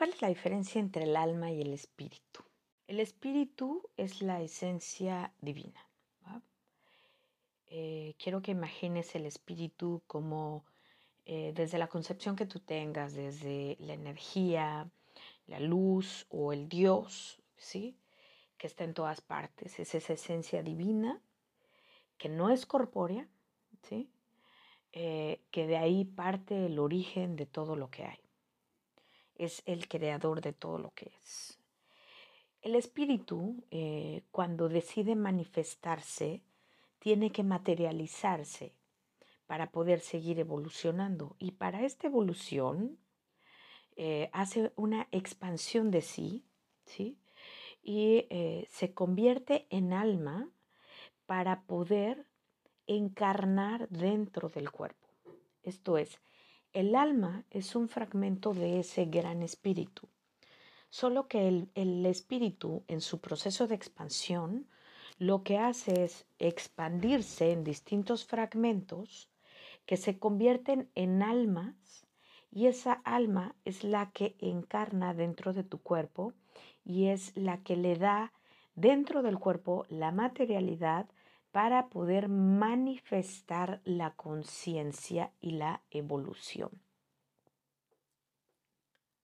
¿Cuál es la diferencia entre el alma y el espíritu? El espíritu es la esencia divina. Eh, quiero que imagines el espíritu como eh, desde la concepción que tú tengas, desde la energía, la luz o el Dios, ¿sí? Que está en todas partes. Es esa esencia divina que no es corpórea, ¿sí? Eh, que de ahí parte el origen de todo lo que hay es el creador de todo lo que es. El espíritu, eh, cuando decide manifestarse, tiene que materializarse para poder seguir evolucionando. Y para esta evolución eh, hace una expansión de sí, ¿sí? Y eh, se convierte en alma para poder encarnar dentro del cuerpo. Esto es, el alma es un fragmento de ese gran espíritu, solo que el, espíritu en su proceso de expansión lo que hace es expandirse en distintos fragmentos que se convierten en almas y esa alma es la que encarna dentro de tu cuerpo y es la que le da dentro del cuerpo la materialidad para poder manifestar la conciencia y la evolución.